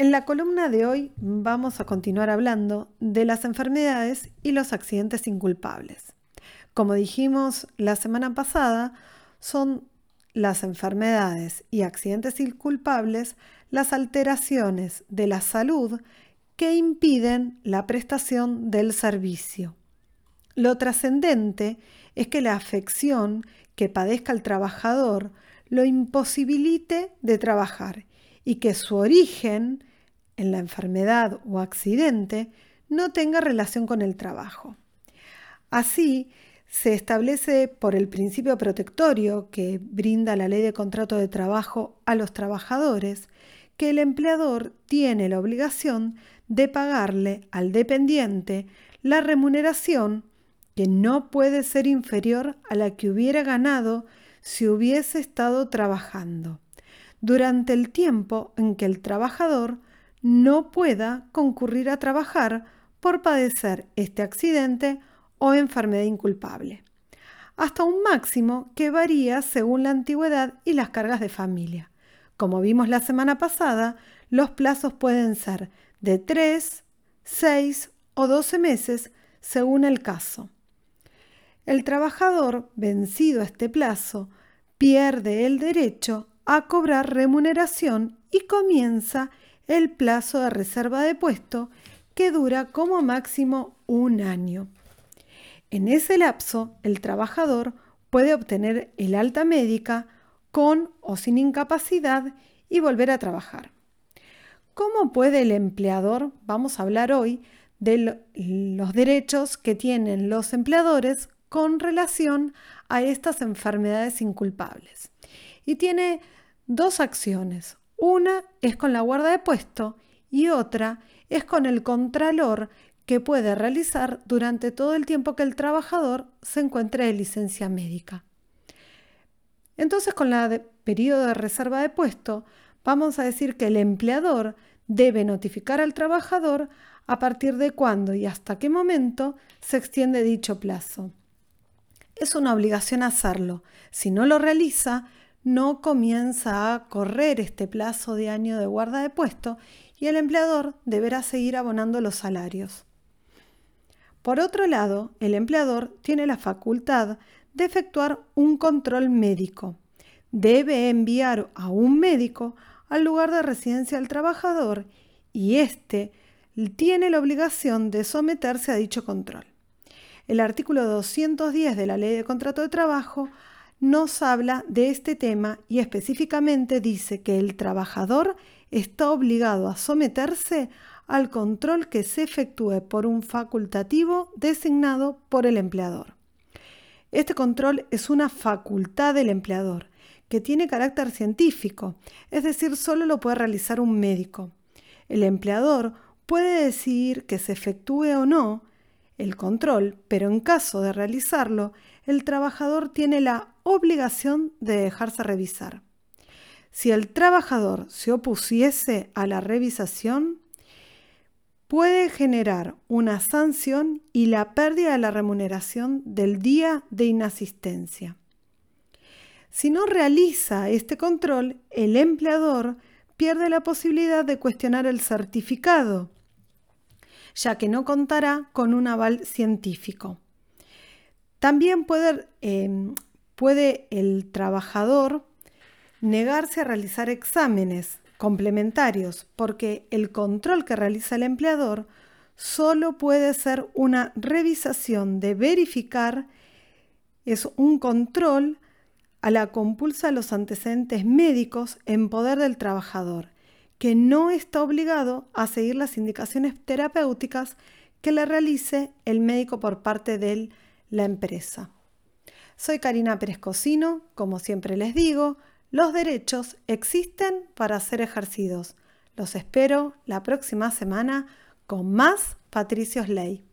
En la columna de hoy vamos a continuar hablando de las enfermedades y los accidentes inculpables. Como dijimos la semana pasada, son las enfermedades y accidentes inculpables las alteraciones de la salud que impiden la prestación del servicio. Lo trascendente es que la afección que padezca el trabajador lo imposibilite de trabajar y que su origen en la enfermedad o accidente no tenga relación con el trabajo. Así, se establece por el principio protectorio que brinda la ley de contrato de trabajo a los trabajadores que el empleador tiene la obligación de pagarle al dependiente la remuneración que no puede ser inferior a la que hubiera ganado si hubiese estado trabajando, durante el tiempo en que el trabajador no pueda concurrir a trabajar por padecer este accidente o enfermedad inculpable, hasta un máximo que varía según la antigüedad y las cargas de familia. Como vimos la semana pasada, los plazos pueden ser de 3, 6 o 12 meses según el caso. El trabajador, vencido este plazo, pierde el derecho a cobrar remuneración y comienza el plazo de reserva de puesto que dura como máximo un año. En ese lapso, el trabajador puede obtener el alta médica con o sin incapacidad y volver a trabajar. ¿Cómo puede el empleador? Vamos a hablar hoy de los derechos que tienen los empleadores con relación a estas enfermedades inculpables. Y tiene dos acciones. Una es con la guarda de puesto y otra es con el contralor que puede realizar durante todo el tiempo que el trabajador se encuentre de licencia médica. Entonces, con la periodo de reserva de puesto, vamos a decir que el empleador debe notificar al trabajador a partir de cuándo y hasta qué momento se extiende dicho plazo. Es una obligación hacerlo. Si no lo realiza, no comienza a correr este plazo de año de guarda de puesto y el empleador deberá seguir abonando los salarios. Por otro lado, el empleador tiene la facultad de efectuar un control médico. Debe enviar a un médico al lugar de residencia del trabajador y éste tiene la obligación de someterse a dicho control. El artículo 210 de la Ley de Contrato de Trabajo nos habla de este tema y específicamente dice que el trabajador está obligado a someterse al control que se efectúe por un facultativo designado por el empleador. Este control es una facultad del empleador que tiene carácter científico, es decir, solo lo puede realizar un médico. El empleador puede decidir que se efectúe o no el control, pero en caso de realizarlo, el trabajador tiene la obligación de dejarse revisar. Si el trabajador se opusiese a la revisación, puede generar una sanción y la pérdida de la remuneración del día de inasistencia. Si no realiza este control, el empleador pierde la posibilidad de cuestionar el certificado, ya que no contará con un aval científico. También puede, em, puede el trabajador negarse a realizar exámenes complementarios porque el control que realiza el empleador solo puede ser una revisación de verificar, es un control a la compulsa de los antecedentes médicos en poder del trabajador, que no está obligado a seguir las indicaciones terapéuticas que le realice el médico por parte de la empresa. Soy Karina Pérez Cocino, como siempre les digo, los derechos existen para ser ejercidos. Los espero la próxima semana con más Patricios Ley.